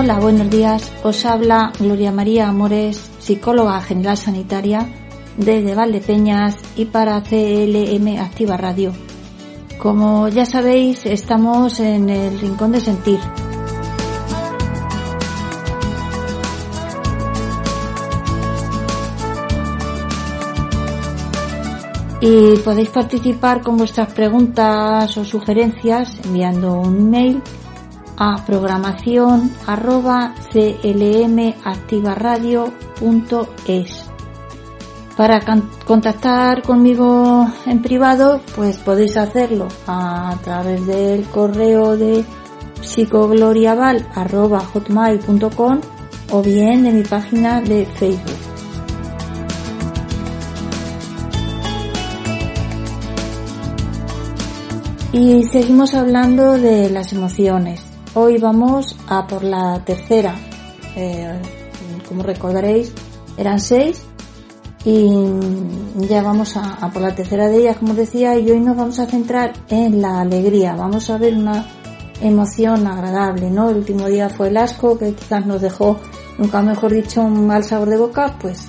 Hola, buenos días. Os habla Gloria María Amores, psicóloga general sanitaria desde Valdepeñas y para CLM Activa Radio. Como ya sabéis, estamos en el Rincón de Sentir. Y podéis participar con vuestras preguntas o sugerencias enviando un mail a programación arroba clmactivaradio.es. Para contactar conmigo en privado, pues podéis hacerlo a través del correo de psicogloriaval o bien de mi página de Facebook. Y seguimos hablando de las emociones. Hoy vamos a por la tercera. Eh, como recordaréis, eran seis y ya vamos a, por la tercera de ellas, como decía, y hoy nos vamos a centrar en la alegría. Vamos a ver una emoción agradable, ¿no? El último día fue el asco, que quizás nos dejó, nunca mejor dicho, un mal sabor de boca, pues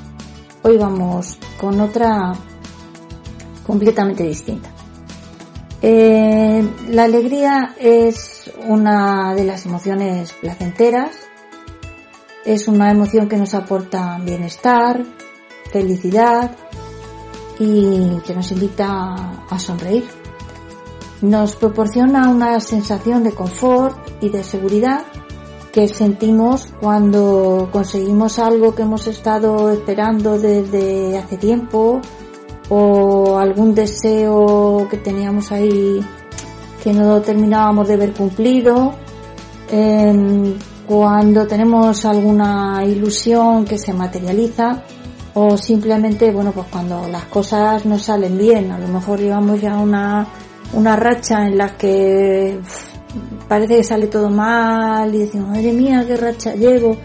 hoy vamos con otra completamente distinta. Eh, la alegría es una de las emociones placenteras, es una emoción que nos aporta bienestar, felicidad y que nos invita a sonreír. Nos proporciona una sensación de confort y de seguridad que sentimos cuando conseguimos algo que hemos estado esperando desde hace tiempo o algún deseo que teníamos ahí que no terminábamos de ver cumplido, em, cuando tenemos alguna ilusión que se materializa o simplemente, bueno, pues cuando las cosas no salen bien, a lo mejor llevamos ya una, una racha en la que parece que sale todo mal y decimos, madre mía, qué racha llevo.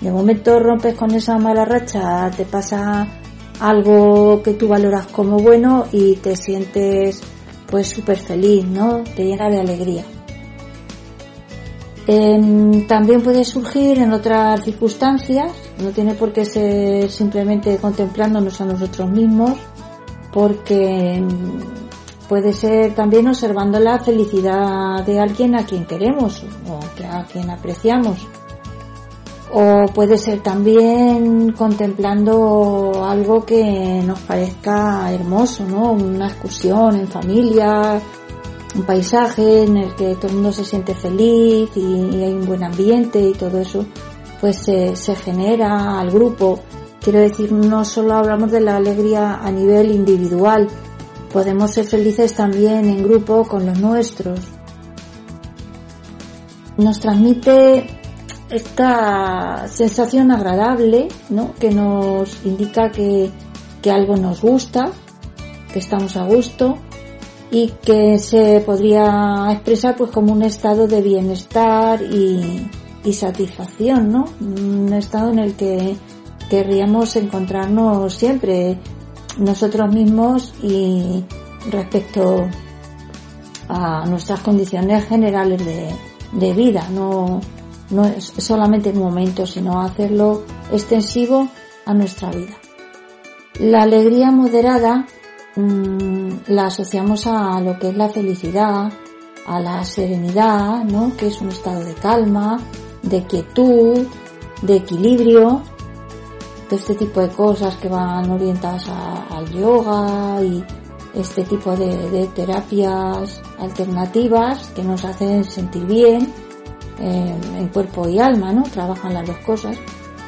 De momento rompes con esa mala racha, te pasa algo que tú valoras como bueno y te sientes pues súper feliz, ¿no? Te llena de alegría. Em, también puede surgir en otras circunstancias, no tiene por qué ser simplemente contemplándonos a nosotros mismos, porque em, puede ser también observando la felicidad de alguien a quien queremos o a quien apreciamos o puede ser también contemplando algo que nos parezca hermoso, ¿no? Una excursión en familia, un paisaje en el que todo el mundo se siente feliz y, hay un buen ambiente y todo eso, pues se, genera al grupo. Quiero decir, no solo hablamos de la alegría a nivel individual, podemos ser felices también en grupo con los nuestros. Nos transmite esta sensación agradable, ¿no? Que nos indica que, que algo nos gusta, que estamos a gusto y que se podría expresar pues como un estado de bienestar y, y satisfacción, ¿no? Un estado en el que querríamos encontrarnos siempre nosotros mismos y respecto a nuestras condiciones generales de, de vida, no, no es solamente un momento, sino hacerlo extensivo a nuestra vida. La alegría moderada mmm, la asociamos a lo que es la felicidad, a la serenidad, ¿no? que es un estado de calma, de quietud, de equilibrio, de este tipo de cosas que van orientadas a, al yoga y este tipo de, terapias alternativas que nos hacen sentir bien en cuerpo y alma, ¿no? Trabajan las dos cosas.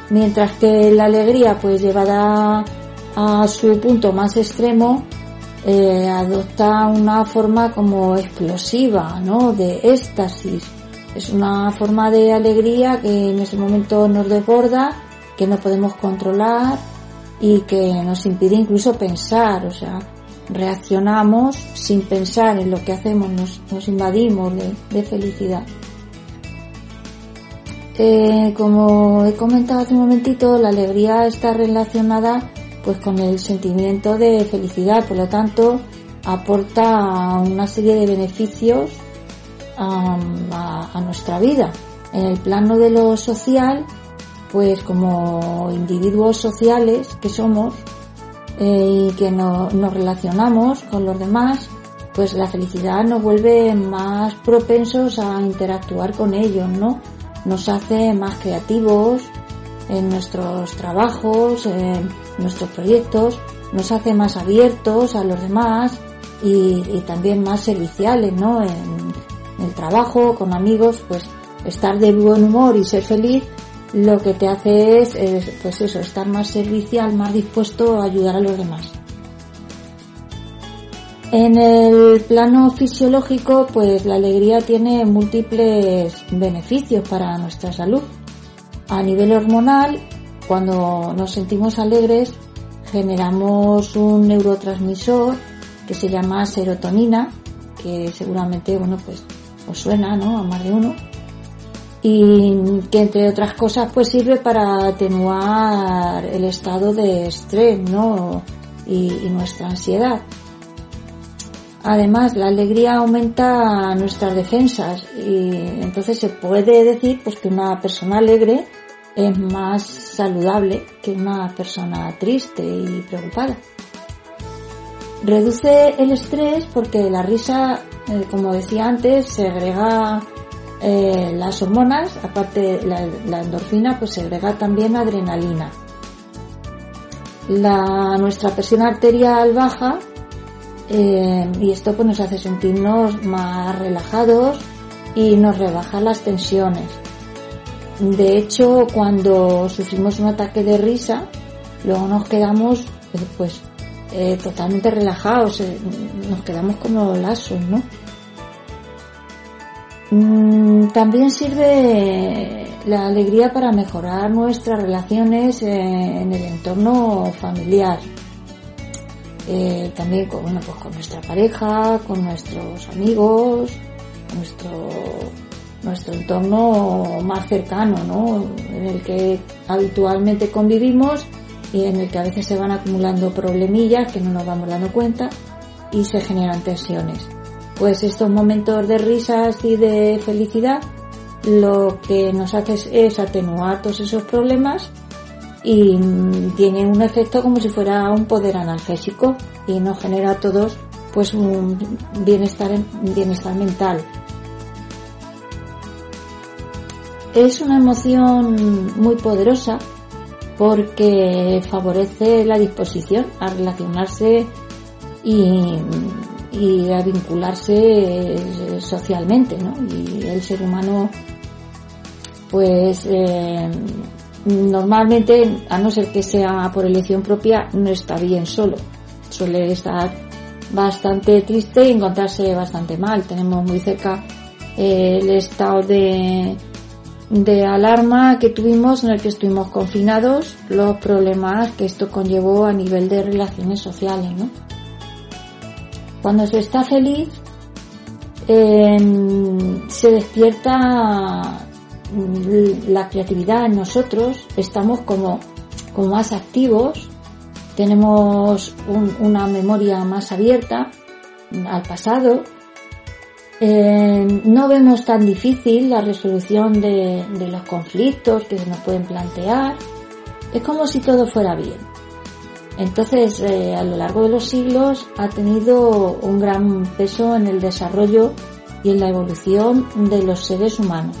Mientras que la alegría, pues llevada a su punto más extremo, eh, adopta una forma como explosiva, ¿no? De éxtasis. Es una forma de alegría que en ese momento nos desborda, que no podemos controlar y que nos impide incluso pensar, o sea, reaccionamos sin pensar en lo que hacemos, nos, invadimos de, felicidad. Eh, como he comentado hace un momentito, la alegría está relacionada pues con el sentimiento de felicidad, por lo tanto aporta una serie de beneficios a, nuestra vida. En el plano de lo social, pues como individuos sociales que somos eh, y que nos relacionamos con los demás, pues la felicidad nos vuelve más propensos a interactuar con ellos, ¿no? Nos hace más creativos en nuestros trabajos, en nuestros proyectos, nos hace más abiertos a los demás y, también más serviciales, ¿no? En, el trabajo, con amigos, pues estar de buen humor y ser feliz lo que te hace es, pues eso, estar más servicial, más dispuesto a ayudar a los demás. En el plano fisiológico, pues la alegría tiene múltiples beneficios para nuestra salud. A nivel hormonal, cuando nos sentimos alegres, generamos un neurotransmisor que se llama serotonina, que seguramente, bueno, pues os suena, ¿no? A más de uno. Y que entre otras cosas, pues sirve para atenuar el estado de estrés, ¿no? Y, y nuestra ansiedad. Además, la alegría aumenta nuestras defensas y entonces se puede decir pues que una persona alegre es más saludable que una persona triste y preocupada. Reduce el estrés porque la risa, eh, como decía antes, segrega eh, las hormonas, aparte la, la, endorfina, pues segrega también adrenalina. Nuestra presión arterial baja eh, y esto pues nos hace sentirnos más relajados y nos rebaja las tensiones. De hecho, cuando sufrimos un ataque de risa, luego nos quedamos eh, pues eh, totalmente relajados, nos quedamos como lasos, ¿no? Mm, también sirve la alegría para mejorar nuestras relaciones en el entorno familiar. También con, bueno, pues con nuestra pareja, con nuestros amigos, nuestro nuestro entorno más cercano, ¿no? En el que habitualmente convivimos y en el que a veces se van acumulando problemillas que no nos vamos dando cuenta y se generan tensiones. Pues estos momentos de risas y de felicidad lo que nos hace es atenuar todos esos problemas y tiene un efecto como si fuera un poder analgésico y nos genera a todos pues un bienestar, bienestar mental Es una emoción muy poderosa porque favorece la disposición a relacionarse y, a vincularse socialmente, ¿no? Y el ser humano, pues, eh, normalmente, a no ser que sea por elección propia, no está bien solo. Suele estar bastante triste y encontrarse bastante mal. Tenemos muy cerca eh, el estado de de alarma que tuvimos en el que estuvimos confinados, los problemas que esto conllevó a nivel de relaciones sociales, ¿no? Cuando se está feliz, em, se despierta la creatividad en nosotros, estamos como, como más activos, tenemos una memoria más abierta al pasado, eh, no vemos tan difícil la resolución de, los conflictos que se nos pueden plantear. Es como si todo fuera bien. Entonces, eh, a lo largo de los siglos ha tenido un gran peso en el desarrollo y en la evolución de los seres humanos.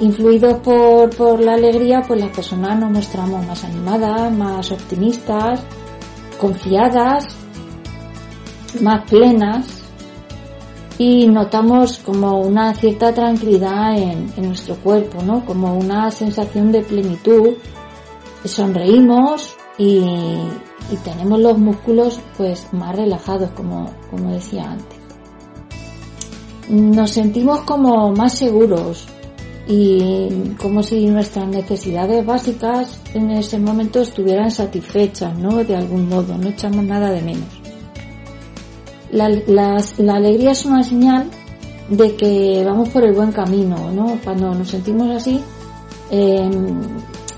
Influidos por, por la alegría, pues las personas nos mostramos más animadas, más optimistas, confiadas, más plenas y notamos como una cierta tranquilidad en, en, nuestro cuerpo, ¿no? Como una sensación de plenitud. Sonreímos y, y tenemos los músculos pues más relajados, como, como decía antes. Nos sentimos como más seguros, y como si nuestras necesidades básicas en ese momento estuvieran satisfechas, ¿no? De algún modo, no echamos nada de menos. La, alegría es una señal de que vamos por el buen camino, ¿no? Cuando nos sentimos así, eh,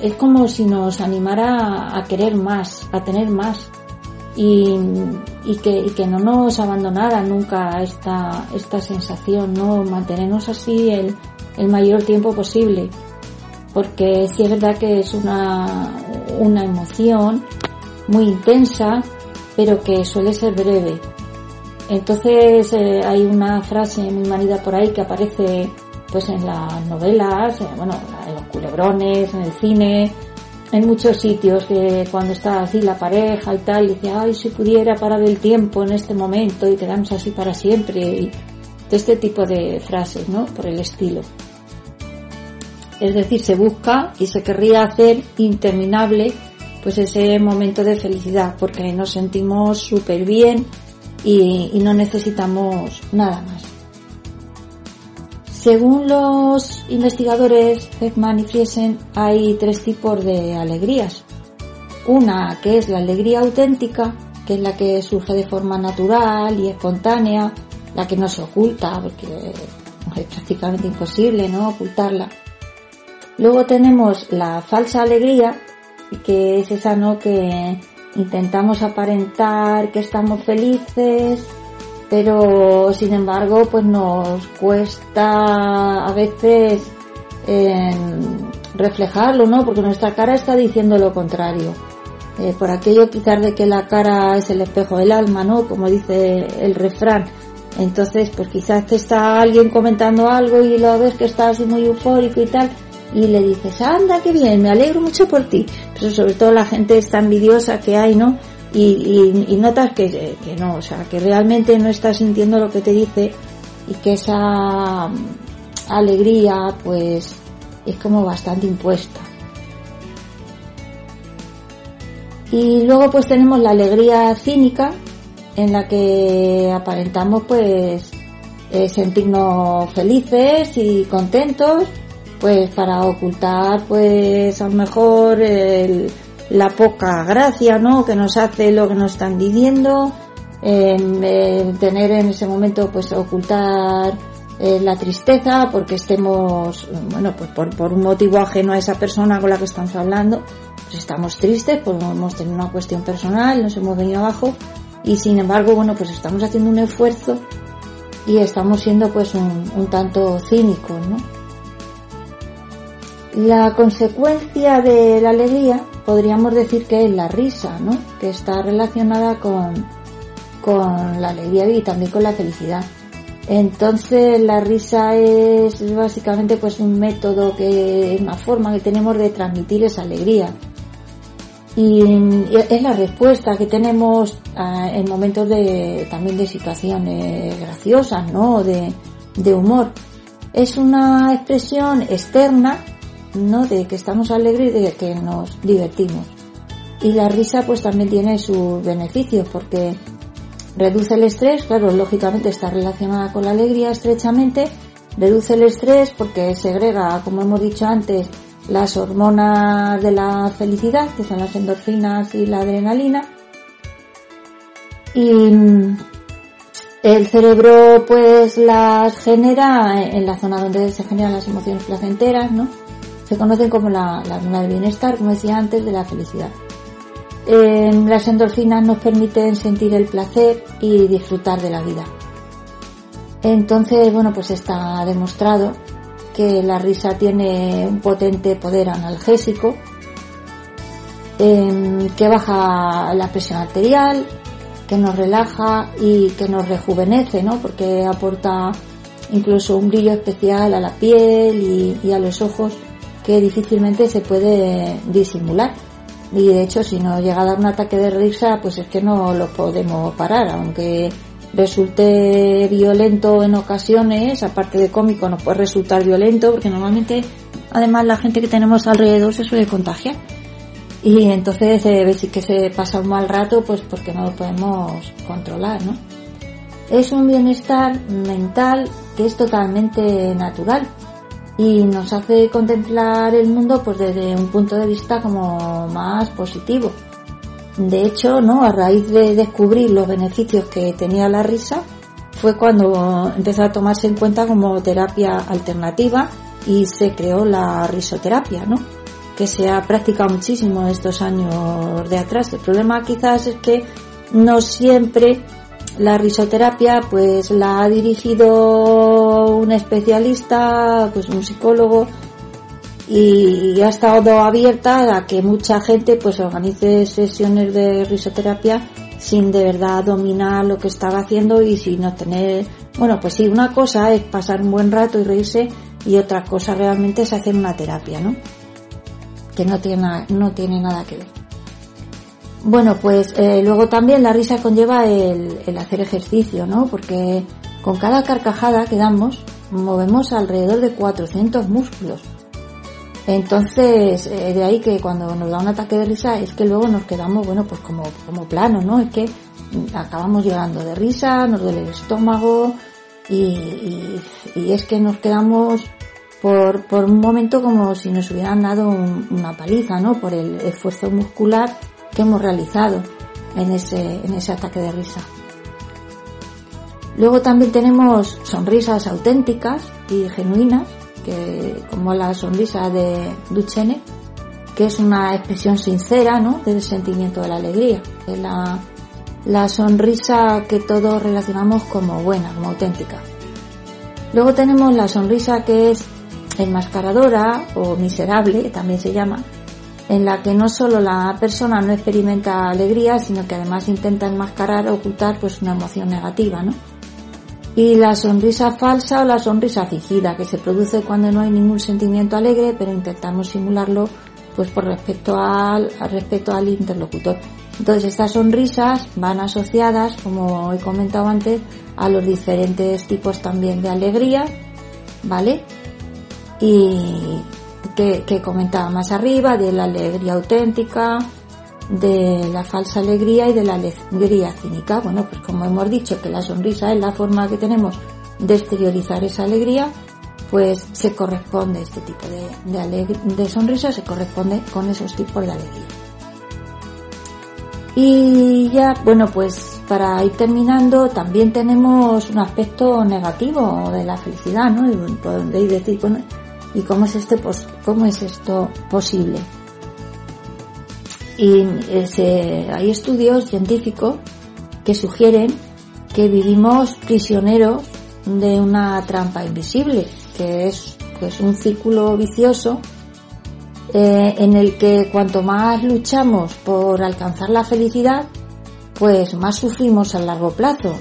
es como si nos animara a querer más, a tener más y, y, que, y que no nos abandonara nunca esta, esta sensación, ¿no? Mantenernos así el, el mayor tiempo posible, porque sí es verdad que es una, una emoción muy intensa, pero que suele ser breve. Entonces eh, hay una frase muy manida por ahí que aparece pues en las novelas, eh, bueno, en los culebrones, en el cine, en muchos sitios que cuando está así la pareja y tal, dice, ay, si pudiera parar el tiempo en este momento y quedamos así para siempre, y este tipo de frases, ¿no? Por el estilo. Es decir, se busca y se querría hacer interminable pues ese momento de felicidad porque nos sentimos súper bien y, y, no necesitamos nada más. Según los investigadores Beckman y Friesen hay tres tipos de alegrías. Una que es la alegría auténtica, que es la que surge de forma natural y espontánea, la que no se oculta porque es prácticamente imposible no ocultarla Luego tenemos la falsa alegría, que es esa, ¿no? Que intentamos aparentar que estamos felices, pero sin embargo, pues nos cuesta a veces eh, reflejarlo, ¿no? Porque nuestra cara está diciendo lo contrario. Eh, por aquello quizás de que la cara es el espejo del alma, ¿no? Como dice el refrán. Entonces, pues quizás te está alguien comentando algo y lo ves que está así muy eufórico y tal, y le dices, anda, qué bien, me alegro mucho por ti. Pero sobre todo la gente está envidiosa que hay, ¿no? Y, y, notas que, que, no, o sea, que realmente no estás sintiendo lo que te dice y que esa alegría, pues, es como bastante impuesta. Y luego pues tenemos la alegría cínica, en la que aparentamos pues eh, sentirnos felices y contentos pues para ocultar pues a lo mejor el, la poca gracia no que nos hace lo que nos están diciendo eh, tener en ese momento pues ocultar eh, la tristeza porque estemos bueno pues por, por un motivo ajeno a esa persona con la que estamos hablando pues estamos tristes pues hemos tenido una cuestión personal nos hemos venido abajo y sin embargo bueno pues estamos haciendo un esfuerzo y estamos siendo pues un, un tanto cínicos no la consecuencia de la alegría podríamos decir que es la risa, ¿no? Que está relacionada con, con la alegría y también con la felicidad. Entonces la risa es básicamente pues un método que es una forma que tenemos de transmitir esa alegría. Y es la respuesta que tenemos ah, en momentos de también de situaciones graciosas, ¿no? De, de humor. Es una expresión externa ¿no? De que estamos alegres y de que nos divertimos. Y la risa pues también tiene sus beneficios porque reduce el estrés, claro, lógicamente está relacionada con la alegría estrechamente, reduce el estrés porque segrega, como hemos dicho antes, las hormonas de la felicidad, que son las endorfinas y la adrenalina. Y mm, el cerebro pues las genera en la zona donde se generan las emociones placenteras, ¿no? Se conocen como la, la del bienestar, como decía antes, de la felicidad. Eh, las endorfinas nos permiten sentir el placer y disfrutar de la vida. Entonces, bueno, pues está demostrado que la risa tiene un potente poder analgésico, eh, que baja la presión arterial, que nos relaja y que nos rejuvenece, ¿no? Porque aporta incluso un brillo especial a la piel y, a los ojos que difícilmente se puede disimular. Y de hecho, si nos llega a dar un ataque de risa, pues es que no lo podemos parar, aunque resulte violento en ocasiones, aparte de cómico, nos puede resultar violento, porque normalmente, además, la gente que tenemos alrededor se suele contagiar. Y entonces, eh, si que se pasa un mal rato, pues porque no lo podemos controlar, ¿no? Es un bienestar mental que es totalmente natural y nos hace contemplar el mundo pues desde un punto de vista como más positivo. De hecho, ¿no? A raíz de descubrir los beneficios que tenía la risa, fue cuando empezó a tomarse en cuenta como terapia alternativa y se creó la risoterapia, ¿no? Que se ha practicado muchísimo estos años de atrás. El problema quizás es que no siempre la risoterapia pues la ha dirigido un especialista, pues un psicólogo y ha estado abierta a que mucha gente pues organice sesiones de risoterapia sin de verdad dominar lo que estaba haciendo y sin no tener, bueno pues sí, una cosa es pasar un buen rato y reírse y otra cosa realmente es hacer una terapia, ¿no? Que no tiene, no tiene nada que ver. Bueno, pues eh, luego también la risa conlleva el, hacer ejercicio, ¿no? Porque con cada carcajada que damos movemos alrededor de 400 músculos. Entonces, eh, de ahí que cuando nos da un ataque de risa es que luego nos quedamos, bueno, pues como, como plano, ¿no? Es que acabamos llorando de risa, nos duele el estómago y, y, y es que nos quedamos por, por, un momento como si nos hubieran dado una paliza, ¿no? Por el esfuerzo muscular hemos realizado en ese, en ese ataque de risa. Luego también tenemos sonrisas auténticas y genuinas, que, como la sonrisa de Duchenne, que es una expresión sincera ¿no? del sentimiento de la alegría, la, la sonrisa que todos relacionamos como buena, como auténtica. Luego tenemos la sonrisa que es enmascaradora o miserable, también se llama, en la que no solo la persona no experimenta alegría, sino que además intenta enmascarar o ocultar pues una emoción negativa, ¿no? Y la sonrisa falsa o la sonrisa fingida, que se produce cuando no hay ningún sentimiento alegre, pero intentamos simularlo pues por respecto al, respecto al interlocutor. Entonces estas sonrisas van asociadas, como he comentado antes, a los diferentes tipos también de alegría, ¿vale? Y que, comentaba más arriba, de la alegría auténtica, de la falsa alegría y de la alegría cínica. Bueno, pues como hemos dicho que la sonrisa es la forma que tenemos de exteriorizar esa alegría, pues se corresponde este tipo de, de sonrisa, se corresponde con esos tipos de alegría. Y ya, bueno, pues para ir terminando, también tenemos un aspecto negativo de la felicidad, ¿no? Podéis decir, bueno, ¿Y cómo es, este, cómo es esto posible? Y hay estudios científicos que sugieren que vivimos prisioneros de una trampa invisible, que es un círculo vicioso eh, en el que cuanto más luchamos por alcanzar la felicidad, pues más sufrimos a largo plazo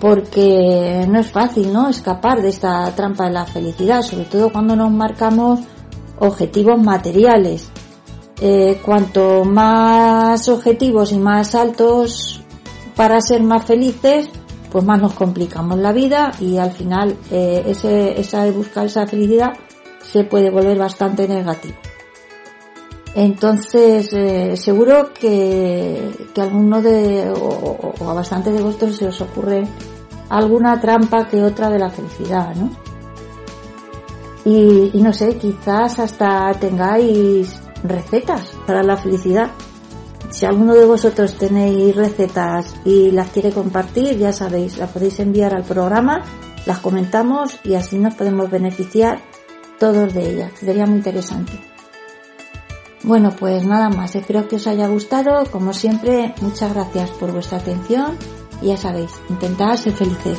porque no es fácil, ¿no? Escapar de esta trampa de la felicidad, sobre todo cuando nos marcamos objetivos materiales. Eh, cuanto más objetivos y más altos para ser más felices, pues más nos complicamos la vida y al final eh, ese, esa de buscar esa felicidad se puede volver bastante negativo. Entonces, eh, seguro que, que alguno de, o, a bastante de vosotros se os ocurre alguna trampa que otra de la felicidad, ¿no? Y, y no sé, quizás hasta tengáis recetas para la felicidad. Si alguno de vosotros tenéis recetas y las quiere compartir, ya sabéis, las podéis enviar al programa, las comentamos y así nos podemos beneficiar todos de ellas. Sería muy interesante. Bueno, pues nada más, espero que os haya gustado. Como siempre, muchas gracias por vuestra atención y ya sabéis, intentad ser felices.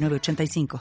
906985.